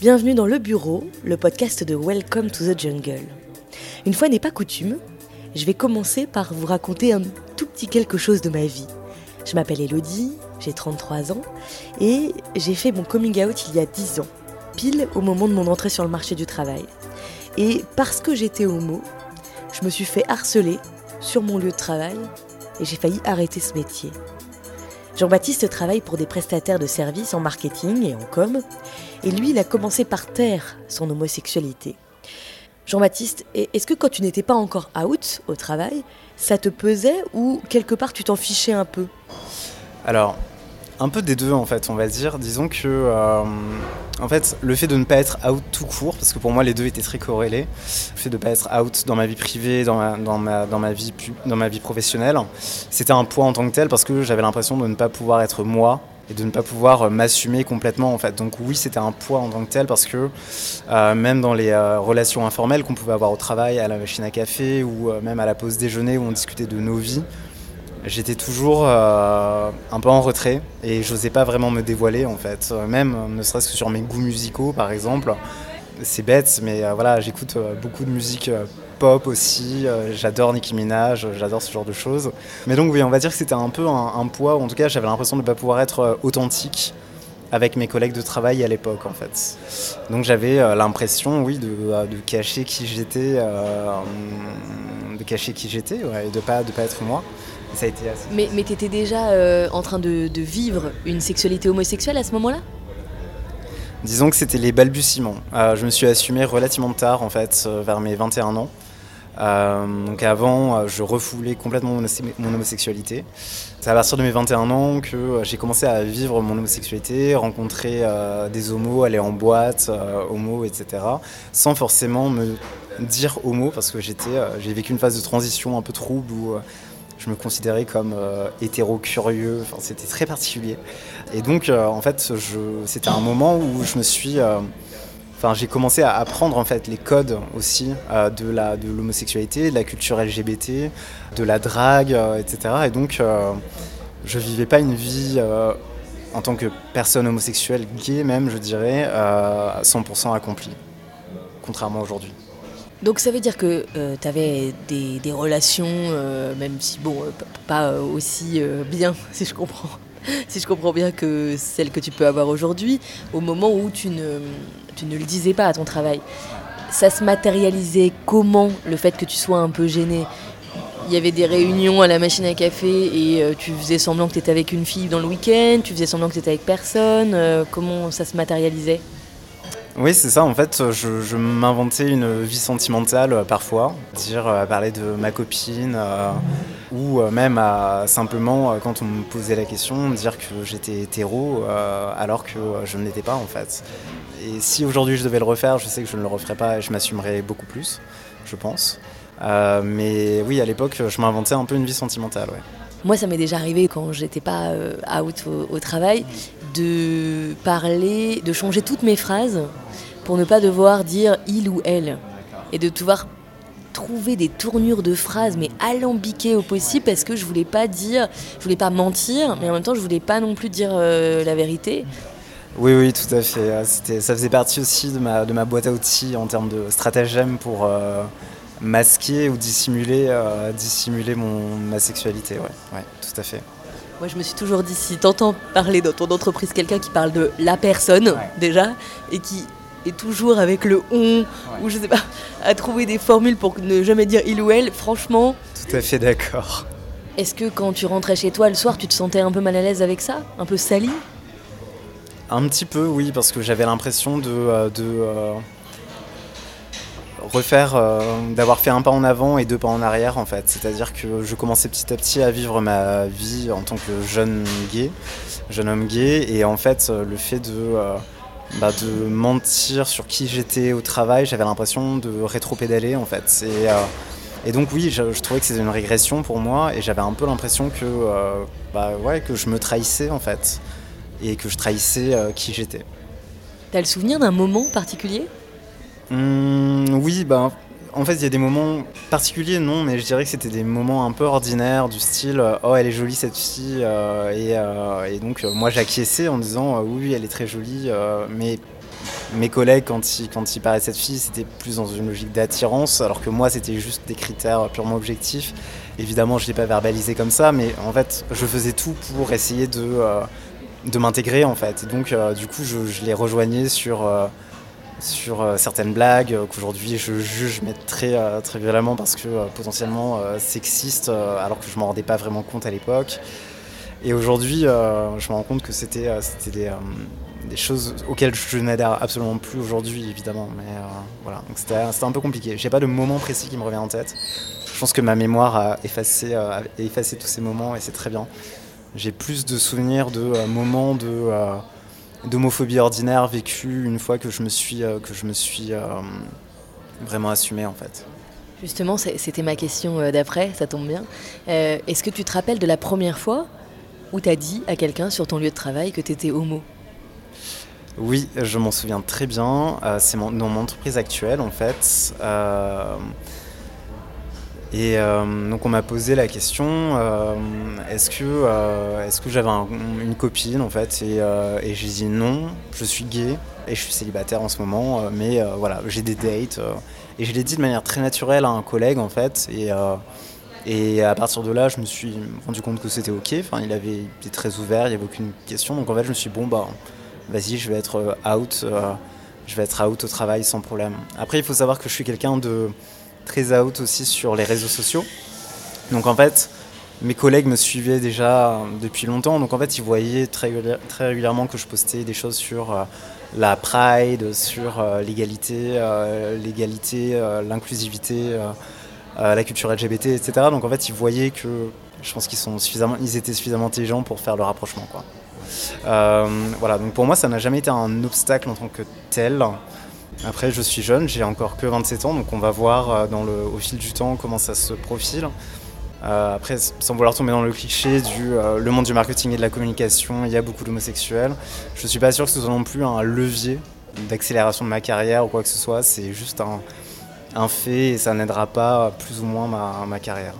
Bienvenue dans Le Bureau, le podcast de Welcome to the Jungle. Une fois n'est pas coutume, je vais commencer par vous raconter un tout petit quelque chose de ma vie. Je m'appelle Elodie, j'ai 33 ans et j'ai fait mon coming out il y a 10 ans, pile au moment de mon entrée sur le marché du travail. Et parce que j'étais homo, je me suis fait harceler sur mon lieu de travail et j'ai failli arrêter ce métier. Jean-Baptiste travaille pour des prestataires de services en marketing et en com, et lui, il a commencé par taire son homosexualité. Jean-Baptiste, est-ce que quand tu n'étais pas encore out au travail, ça te pesait ou quelque part tu t'en fichais un peu? Alors, un peu des deux en fait, on va dire. Disons que euh, en fait, le fait de ne pas être out tout court, parce que pour moi les deux étaient très corrélés, le fait de ne pas être out dans ma vie privée, dans ma, vie, dans ma vie professionnelle, c'était un poids en tant que tel parce que j'avais l'impression de ne pas pouvoir être moi et de ne pas pouvoir euh, m'assumer complètement en fait. Donc oui, c'était un poids en tant que tel parce que euh, même dans les relations informelles qu'on pouvait avoir au travail, à la machine à café ou même à la pause déjeuner où on discutait de nos vies, j'étais toujours euh, un peu en retrait et j'osais pas vraiment me dévoiler en fait. Même ne serait-ce que sur mes goûts musicaux par exemple. C'est bête, mais euh, voilà, j'écoute euh, beaucoup de musique pop aussi. j'adore Nicki Minaj, j'adore ce genre de choses. Mais donc oui, on va dire que c'était un peu un, poids. En tout cas, j'avais l'impression de ne pas pouvoir être authentique avec mes collègues de travail à l'époque en fait. Donc j'avais l'impression, oui, de, cacher qui j'étais, de cacher qui j'étais et de pas de pas être moi. Mais, mais tu étais déjà euh, en train de, vivre une sexualité homosexuelle à ce moment-là? Disons que c'était les balbutiements. Euh, je me suis assumé relativement tard, en fait, euh, vers mes 21 ans. donc avant, je refoulais complètement mon, homosexualité. C'est à partir de mes 21 ans que j'ai commencé à vivre mon homosexualité, rencontrer des homos, aller en boîte, homo, etc. Sans forcément me dire homo, parce que j'étais, j'ai vécu une phase de transition un peu trouble où je me considérais comme euh, hétéro-curieux, enfin, c'était très particulier. Et donc, euh, en fait, c'était un moment où je me suis... Euh, j'ai commencé à apprendre en fait les codes aussi de la de l'homosexualité, de la culture LGBT, de la drague, etc. Et donc, je vivais pas une vie en tant que personne homosexuelle, gay même, je dirais, 100% accomplie, contrairement aujourd'hui. Donc ça veut dire que euh, tu avais des, relations, euh, même si bon, euh, pas aussi bien, si je comprends, si je comprends bien que celles que tu peux avoir aujourd'hui, au moment où tu ne, tu ne le disais pas à ton travail. Ça se matérialisait comment le fait que tu sois un peu gêné il y avait des réunions à la machine à café et tu faisais semblant que tu étais avec une fille dans le week-end, tu faisais semblant que tu étais avec personne. comment ça se matérialisait? Oui, c'est ça. En fait, je, m'inventais une vie sentimentale euh, parfois, dire euh, parler de ma copine, euh, ou même à, simplement quand on me posait la question, dire que j'étais hétéro, alors que je ne l'étais pas en fait. Et si aujourd'hui je devais le refaire, je sais que je ne le referais pas et je m'assumerais beaucoup plus, je pense. mais oui, à l'époque, je m'inventais un peu une vie sentimentale. Moi, ça m'est déjà arrivé quand j'étais pas out au, travail de parler, de changer toutes mes phrases pour ne pas devoir dire il ou elle et de devoir trouver des tournures de phrases mais alambiquées au possible parce que je voulais pas dire, je voulais pas mentir, mais en même temps je voulais pas non plus dire euh, la vérité. Oui, oui, tout à fait. Ah, ça faisait partie aussi de ma, de ma boîte à outils en termes de stratagème pour euh, masquer ou dissimuler, euh, dissimuler mon, ma sexualité. Ouais, ouais, tout à fait. Moi, je me suis toujours dit, si t'entends parler dans ton entreprise quelqu'un qui parle de la personne, déjà, et qui et toujours avec le on, ou je sais pas, à trouver des formules pour ne jamais dire il ou elle, franchement. Tout à fait d'accord. Est-ce que quand tu rentrais chez toi le soir, tu te sentais un peu mal à l'aise avec ça? Un peu sali? Un petit peu, oui, parce que j'avais l'impression de. Euh, de euh, refaire, euh, d'avoir fait un pas en avant et deux pas en arrière en fait. C'est-à-dire que je commençais petit à petit à vivre ma vie en tant que jeune gay, jeune homme gay, et en fait le fait de bah, de mentir sur qui j'étais au travail, j'avais l'impression de rétro-pédaler en fait. Et, euh, et donc oui, je, trouvais que c'était une régression pour moi et j'avais un peu l'impression que, euh, bah, ouais, que je me trahissais en fait et que je trahissais euh, qui j'étais. T'as le souvenir d'un moment particulier? Mmh, Oui, bah, en fait, il y a des moments particuliers, non, mais je dirais que c'était des moments un peu ordinaires, du style euh, Oh, elle est jolie cette fille. Euh, euh, et, donc, moi, j'acquiesçais en disant Oui, elle est très jolie. mais mes collègues, quand ils, quand parlaient cette fille, c'était plus dans une logique d'attirance, alors que moi, c'était juste des critères purement objectifs. Évidemment, je ne l'ai pas verbalisé comme ça, mais en fait, je faisais tout pour essayer de, m'intégrer, en fait. Et donc, du coup, je, les rejoignais sur, sur certaines blagues qu'aujourd'hui je juge mais très, très violemment parce que potentiellement sexistes, alors que je ne m'en rendais pas vraiment compte à l'époque. Et aujourd'hui, je me rends compte que c'était des des choses auxquelles je n'adhère absolument plus aujourd'hui, évidemment. Mais euh, voilà, c'était un peu compliqué. J'ai pas de moment précis qui me revient en tête. Je pense que ma mémoire a effacé, euh, effacé tous ces moments et c'est très bien. J'ai plus de souvenirs de euh, moments de d'homophobie ordinaire vécue une fois que je me suis que je me suis vraiment assumé en fait. Justement, c'était ma question d'après, ça tombe bien. Est-ce que tu te rappelles de la première fois où tu as dit à quelqu'un sur ton lieu de travail que tu étais homo? Oui, je m'en souviens très bien. Euh, c'est dans mon entreprise actuelle en fait. Euh, et euh, donc on m'a posé la question est-ce que, est que j'avais une copine en fait? Et, j'ai dit non, je suis gay et je suis célibataire en ce moment, mais voilà, j'ai des dates. et je l'ai dit de manière très naturelle à un collègue en fait. Et, à partir de là, je me suis rendu compte que c'était ok. Enfin, il avait été très ouvert, il n'y avait aucune question. Donc en fait, je me suis dit bon bah vas-y, je vais être euh, out, euh, je vais être out au travail sans problème. Après, il faut savoir que je suis quelqu'un de très out aussi sur les réseaux sociaux. Donc en fait, mes collègues me suivaient déjà depuis longtemps, donc en fait, ils voyaient très, très régulièrement que je postais des choses sur euh, la pride, sur l'égalité, l'égalité, l'inclusivité, la culture LGBT, etc. Donc en fait, ils voyaient que je pense qu'ils sont suffisamment, ils étaient suffisamment intelligents pour faire le rapprochement. Euh, voilà, donc pour moi, ça n'a jamais été un obstacle en tant que tel. Après, je suis jeune, j'ai encore que 27 ans, donc on va voir euh, au fil du temps comment ça se profile. Euh, après, sans vouloir tomber dans le cliché du le monde du marketing et de la communication, il y a beaucoup d'homosexuels. Je ne suis pas sûr que ce soit non plus un levier d'accélération de ma carrière ou quoi que ce soit. C'est juste un, un, fait et ça n'aidera pas plus ou moins ma, ma carrière.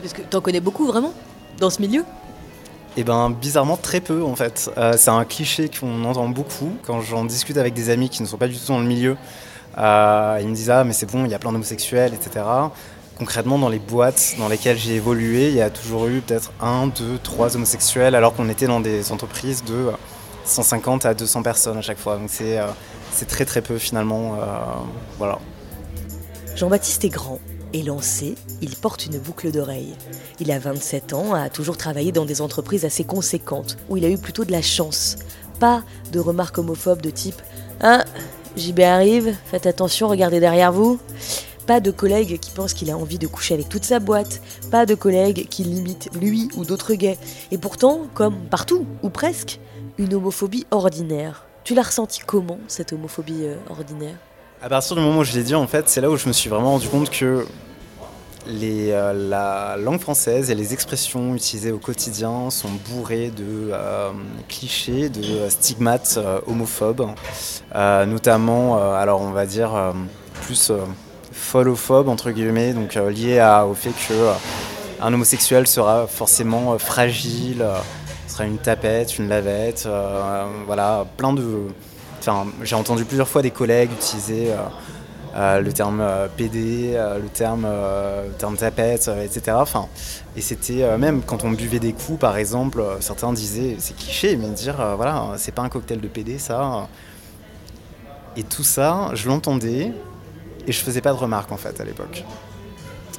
Parce que tu en connais beaucoup vraiment dans ce milieu? Eh ben bizarrement très peu en fait. Euh, c'est un cliché qu'on entend beaucoup quand j'en discute avec des amis qui ne sont pas du tout dans le milieu. Euh, ils me disent ah mais c'est bon, il y a plein d'homosexuels, etc. Concrètement dans les boîtes dans lesquelles j'ai évolué, il y a toujours eu peut-être un, deux, trois homosexuels alors qu'on était dans des entreprises de 150 à 200 personnes à chaque fois. Donc c'est euh, très très peu finalement. voilà. Jean-Baptiste est grand, est lancé, il porte une boucle d'oreille. Il a 27 ans, a toujours travaillé dans des entreprises assez conséquentes, où il a eu plutôt de la chance. Pas de remarques homophobes de type Hein, JB arrive, faites attention, regardez derrière vous. Pas de collègues qui pensent qu'il a envie de coucher avec toute sa boîte. Pas de collègues qui limitent lui ou d'autres gays. Et pourtant, comme partout, ou presque, une homophobie ordinaire. Tu l'as ressenti comment, cette homophobie euh, ordinaire? À partir du moment où je l'ai dit, en fait, c'est là où je me suis vraiment rendu compte que euh, la langue française et les expressions utilisées au quotidien sont bourrées de euh, clichés, de stigmates euh, homophobes, notamment, alors on va dire plus folophobes entre guillemets, donc lié au fait que un homosexuel sera forcément fragile, sera une tapette, une lavette, voilà, plein de j'ai entendu plusieurs fois des collègues utiliser euh, euh, le terme euh, PD, le terme, terme tapette, etc. Enfin, et c'était même quand on buvait des coups, par exemple, certains disaient, c'est cliché, mais dire, voilà, c'est pas un cocktail de PD, ça. Et tout ça, je l'entendais et je faisais pas de remarques en fait à l'époque.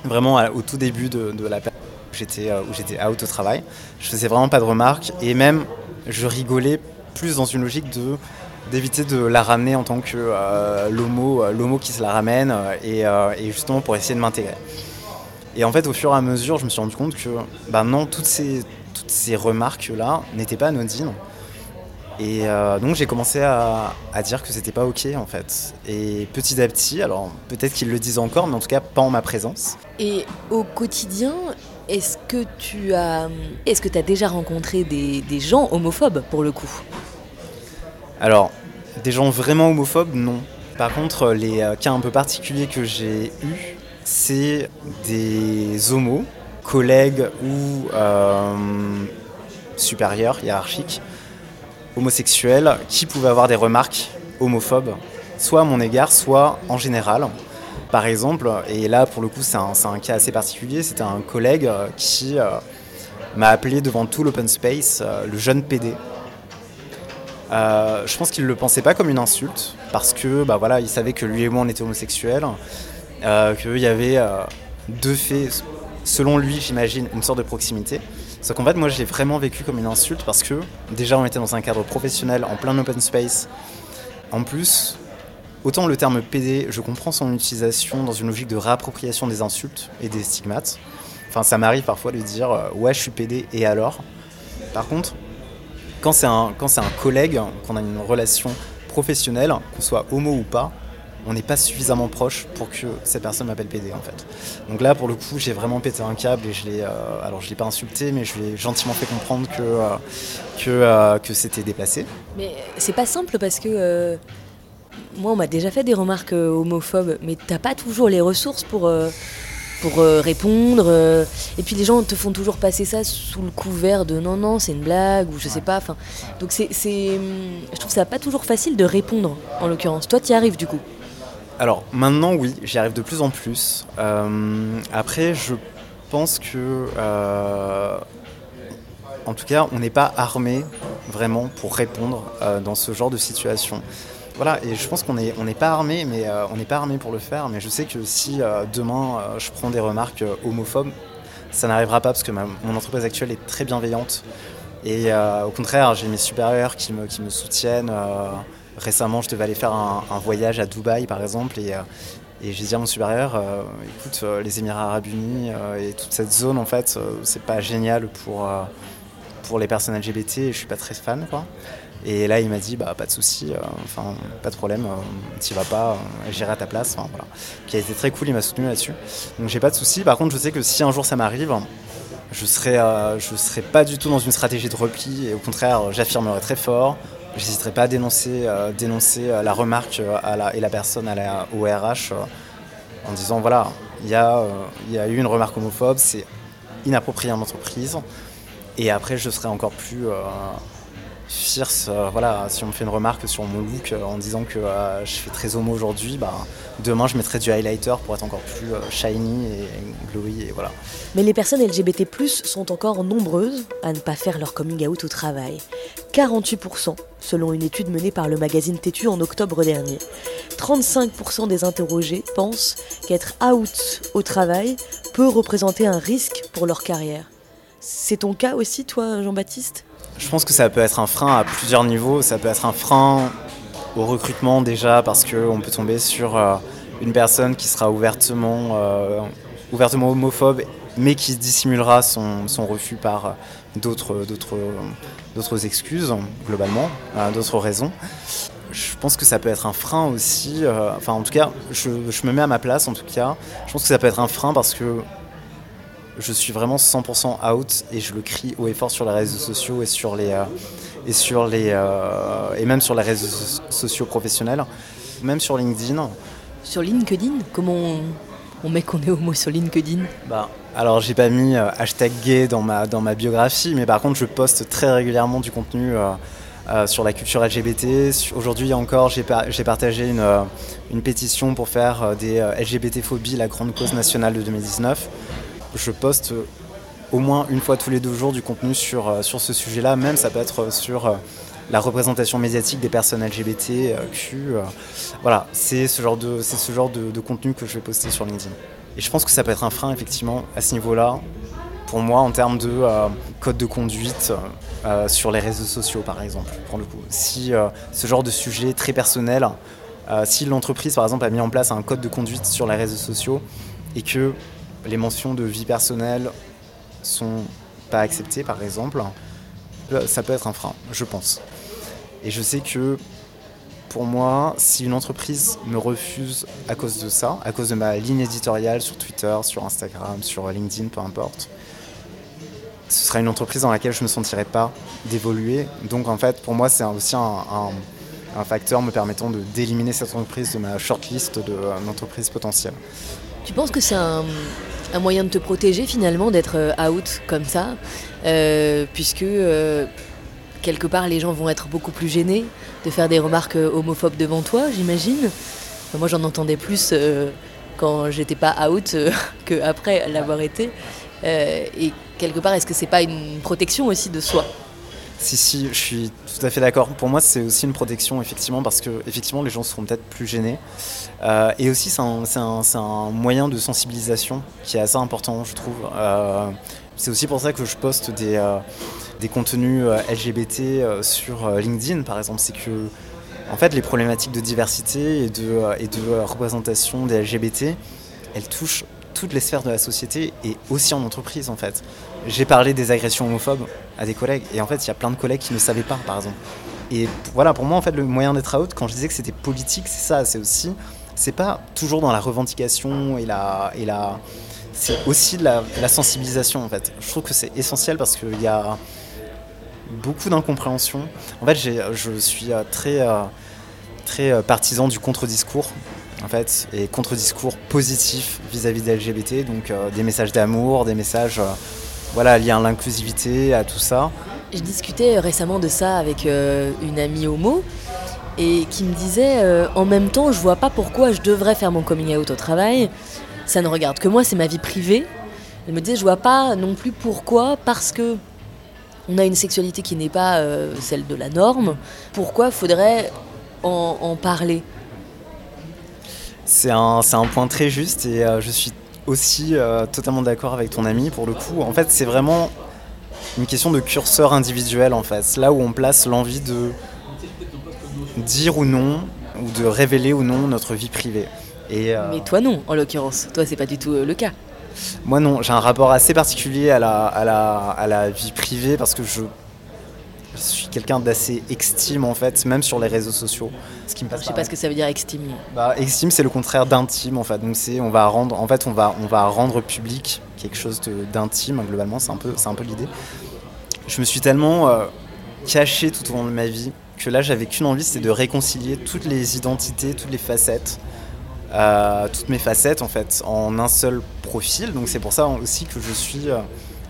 Vraiment au tout début de, la période j'étais où j'étais out au travail, je faisais vraiment pas de remarques et même je rigolais plus dans une logique de d'éviter de la ramener en tant que euh, l'homo, euh, l'homo qui se la ramène euh, et, justement pour essayer de m'intégrer. Et en fait, au fur et à mesure, je me suis rendu compte que bah non, toutes ces, toutes ces remarques-là n'étaient pas anodines. Et donc j'ai commencé à, à, dire que c'était pas ok en fait. Et petit à petit, alors peut-être qu'ils le disent encore, mais en tout cas pas en ma présence. Et au quotidien, est-ce que tu as, est-ce que as déjà rencontré des, des gens homophobes pour le coup? Alors, des gens vraiment homophobes, non. Par contre, les euh, cas un peu particuliers que j'ai eus, c'est des homos, collègues ou euh, supérieurs, hiérarchiques, homosexuels, qui pouvaient avoir des remarques homophobe, soit à mon égard, soit en général. Par exemple, et là pour le coup c'est un, un, cas assez particulier, c'était un collègue qui m'a appelé devant tout l'open space le jeune PD. Euh, je pense qu'il ne le pensait pas comme une insulte, parce que bah, voilà, il savait que lui et moi on était homosexuels, euh, qu'il y avait euh, deux faits, selon lui j'imagine, une sorte de proximité. Sauf qu'en fait moi je l'ai vraiment vécu comme une insulte parce que déjà on était dans un cadre professionnel en plein open space. En plus, autant le terme PD, je comprends son utilisation dans une logique de réappropriation des insultes et des stigmates. Enfin ça m'arrive parfois de dire ouais je suis PD et alors? Par contre, quand c'est un, un collègue, qu'on a une relation professionnelle, qu'on soit homo ou pas, on n'est pas suffisamment proche pour que cette personne m'appelle PD en fait. Donc là pour le coup j'ai vraiment pété un câble et je l'ai, euh, alors je l'ai pas insulté mais je l'ai gentiment fait comprendre que, euh, que, euh, que c'était déplacé. Mais c'est pas simple parce que moi on m'a déjà fait des remarques homophobes mais t'as pas toujours les ressources pour pour euh, répondre. Euh, et puis les gens te font toujours passer ça sous le couvert de non, non, c'est une blague ou je sais pas. Enfin, donc c'est, je trouve ça pas toujours facile de répondre en l'occurrence. Toi, tu y arrives du coup Alors maintenant, oui, j'y arrive de plus en plus. Euh, après, je pense que. en tout cas, on n'est pas armé vraiment pour répondre dans ce genre de situation. Voilà, et je pense qu'on n'est on pas armé, mais euh, on n'est pas armé pour le faire. Mais je sais que si euh, demain euh, je prends des remarques homophobes, ça n'arrivera pas parce que mon entreprise actuelle est très bienveillante. Et au contraire, j'ai mes supérieurs qui me, soutiennent. récemment, je devais aller faire un, voyage à Dubaï, par exemple, et, et j'ai dit à mon supérieur, écoute, les Émirats Arabes Unis et toute cette zone, en fait, c'est pas génial pour, pour les personnes LGBT. Et je suis pas très fan, quoi. Et là, il m'a dit, bah, pas de souci, euh, enfin, pas de problème, euh, t'y vas pas, euh, j'irai à ta place. voilà. Qui a été très cool, il m'a soutenu là-dessus. Donc j'ai pas de souci. Par contre, je sais que si un jour ça m'arrive, je serai, je serai pas du tout dans une stratégie de repli. Et au contraire, j'affirmerai très fort. J'hésiterai pas à dénoncer, dénoncer la remarque et la personne au RH en disant voilà, il y, a, y a eu une remarque homophobe, c'est inapproprié en entreprise. Et après, je serai encore plus fierce. Euh, voilà, si on me fait une remarque sur mon look euh, en disant que euh, je fais très homo aujourd'hui, bah, demain je mettrai du highlighter pour être encore plus shiny et glowy et voilà. Mais les personnes LGBT+ sont encore nombreuses à ne pas faire leur coming out au travail. 48% selon une étude menée par le magazine Tétu en octobre dernier. 35% des interrogés pensent qu'être out au travail peut représenter un risque pour leur carrière. C'est ton cas aussi, toi, Jean-Baptiste? Je pense que ça peut être un frein à plusieurs niveaux. Ça peut être un frein au recrutement déjà parce qu'on peut tomber sur euh, une personne qui sera ouvertement, euh, ouvertement homophobe mais qui dissimulera son, refus par euh, d'autres excuses globalement, d'autres raisons. Je pense que ça peut être un frein aussi, enfin en tout cas, je, je me mets à ma place en tout cas, je pense que ça peut être un frein parce que je suis vraiment 100% out et je le crie haut et fort sur les réseaux sociaux et sur les euh, et sur les euh, et même sur les réseaux sociaux professionnels, même sur LinkedIn. Sur LinkedIn, comment on, met qu'on est homo sur LinkedIn? Bah alors j'ai pas mis euh, hashtag gay dans ma dans ma biographie, mais par contre je poste très régulièrement du contenu. sur la culture LGBT. Aujourd'hui encore, j'ai partagé une, une, pétition pour faire des LGBT-phobies la grande cause nationale de 2019 je poste au moins une fois tous les deux jours du contenu sur, euh, sur ce sujet-là, même ça peut être sur euh, la représentation médiatique des personnes LGBTQ. Euh, voilà, c'est ce genre, de, ce genre de, contenu que je vais poster sur LinkedIn. Et je pense que ça peut être un frein, effectivement, à ce niveau-là, pour moi, en termes de code de conduite sur les réseaux sociaux, par exemple, pour le coup. Si ce genre de sujet très personnel, si l'entreprise, par exemple, a mis en place un code de conduite sur les réseaux sociaux et que les mentions de vie personnelle sont pas acceptées, par exemple, euh, ça peut être un frein, je pense. Et je sais que pour moi, si une entreprise me refuse à cause de ça, à cause de ma ligne éditoriale sur Twitter, sur Instagram, sur LinkedIn, peu importe, ce sera une entreprise dans laquelle je ne me sentirai pas d'évoluer. Donc en fait, pour moi, c'est aussi un, facteur me permettant d'éliminer cette entreprise de ma shortlist d'entreprises potentielles. Tu penses que c'est un, moyen de te protéger finalement d'être euh, out comme ça, euh, puisque euh, quelque part, les gens vont être beaucoup plus gênés de faire des remarques homophobes devant toi, j'imagine? moi, j'en entendais plus quand j'étais pas out que après l'avoir été. et quelque part, est-ce que c'est pas une protection aussi de soi? Si, si, je suis tout à fait d'accord. Pour moi, c'est aussi une protection, effectivement, parce que effectivement, les gens seront peut-être plus gênés. Euh, et aussi, c'est un, moyen de sensibilisation qui est assez important, je trouve. Euh, c'est aussi pour ça que je poste des, euh, contenus LGBT sur LinkedIn, par exemple. C'est que, en fait, les problématiques de diversité et de représentation des LGBT, elles touchent toutes les sphères de la société et aussi en entreprise en fait. J'ai parlé des agressions homophobes à des collègues et en fait il y a plein de collègues qui ne savaient pas par exemple. Et voilà pour moi en fait le moyen d'être out quand je disais que c'était politique c'est ça c'est aussi c'est pas toujours dans la revendication et la et la c'est aussi la, la, sensibilisation en fait. Je trouve que c'est essentiel parce qu'il y a beaucoup d'incompréhension. En fait je suis euh, très euh, très euh, partisan du contre-discours en fait, et contre-discours positif vis-à-vis des LGBT, donc euh, des messages d'amour, des messages euh, voilà, liés à l'inclusivité, à tout ça. Je discutais récemment de ça avec euh, une amie homo et qui me disait en même temps, je vois pas pourquoi je devrais faire mon coming out au travail. Ça ne regarde que moi, c'est ma vie privée. Elle me disait, je vois pas non plus pourquoi, parce que on a une sexualité qui n'est pas celle de la norme. Pourquoi faudrait en parler? C'est un, un, point très juste et euh, je suis aussi euh, totalement d'accord avec ton ami pour le coup. En fait, c'est vraiment une question de curseur individuel en fait. Là où on place l'envie de dire ou non, ou de révéler ou non notre vie privée. Et, euh, Mais toi non, en l'occurrence. Toi, c'est pas du tout le cas. Moi non, j'ai un rapport assez particulier à la, à la, à la vie privée parce que je je suis quelqu'un d'assez extime en fait, même sur les réseaux sociaux. Ce qui me passe je sais pas ce que ça veut dire extime. Bah, extime, c'est le contraire d'intime en fait. Donc c'est, on va rendre, en fait, on va, on va rendre public quelque chose d'intime globalement. C'est un peu, c'est un peu l'idée. Je me suis tellement euh, caché tout au long de ma vie que là, j'avais qu'une envie, c'est de réconcilier toutes les identités, toutes les facettes. Euh, toutes mes facettes en fait en un seul profil donc c'est pour ça aussi que je suis euh,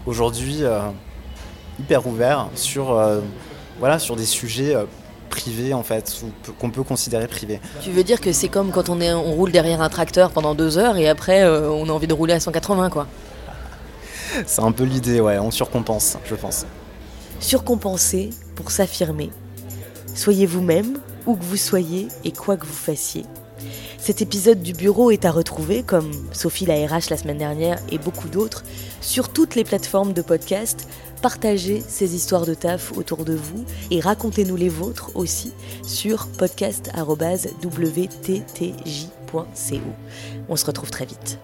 aujourd'hui hyper ouvert sur, euh, voilà, sur des sujets euh, privés en fait, qu'on peut considérer privés. Tu veux dire que c'est comme quand on, est, on roule derrière un tracteur pendant deux heures et après euh, on a envie de rouler à 180 quoi C'est un peu l'idée, ouais, on surcompense, je pense. Surcompenser pour s'affirmer. Soyez vous-même, où que vous soyez et quoi que vous fassiez. Cet épisode du bureau est à retrouver, comme Sophie la RH la semaine dernière et beaucoup d'autres, sur toutes les plateformes de podcast. Partagez ces histoires de taf autour de vous et racontez-nous les vôtres aussi sur podcast.wttj.co. On se retrouve très vite.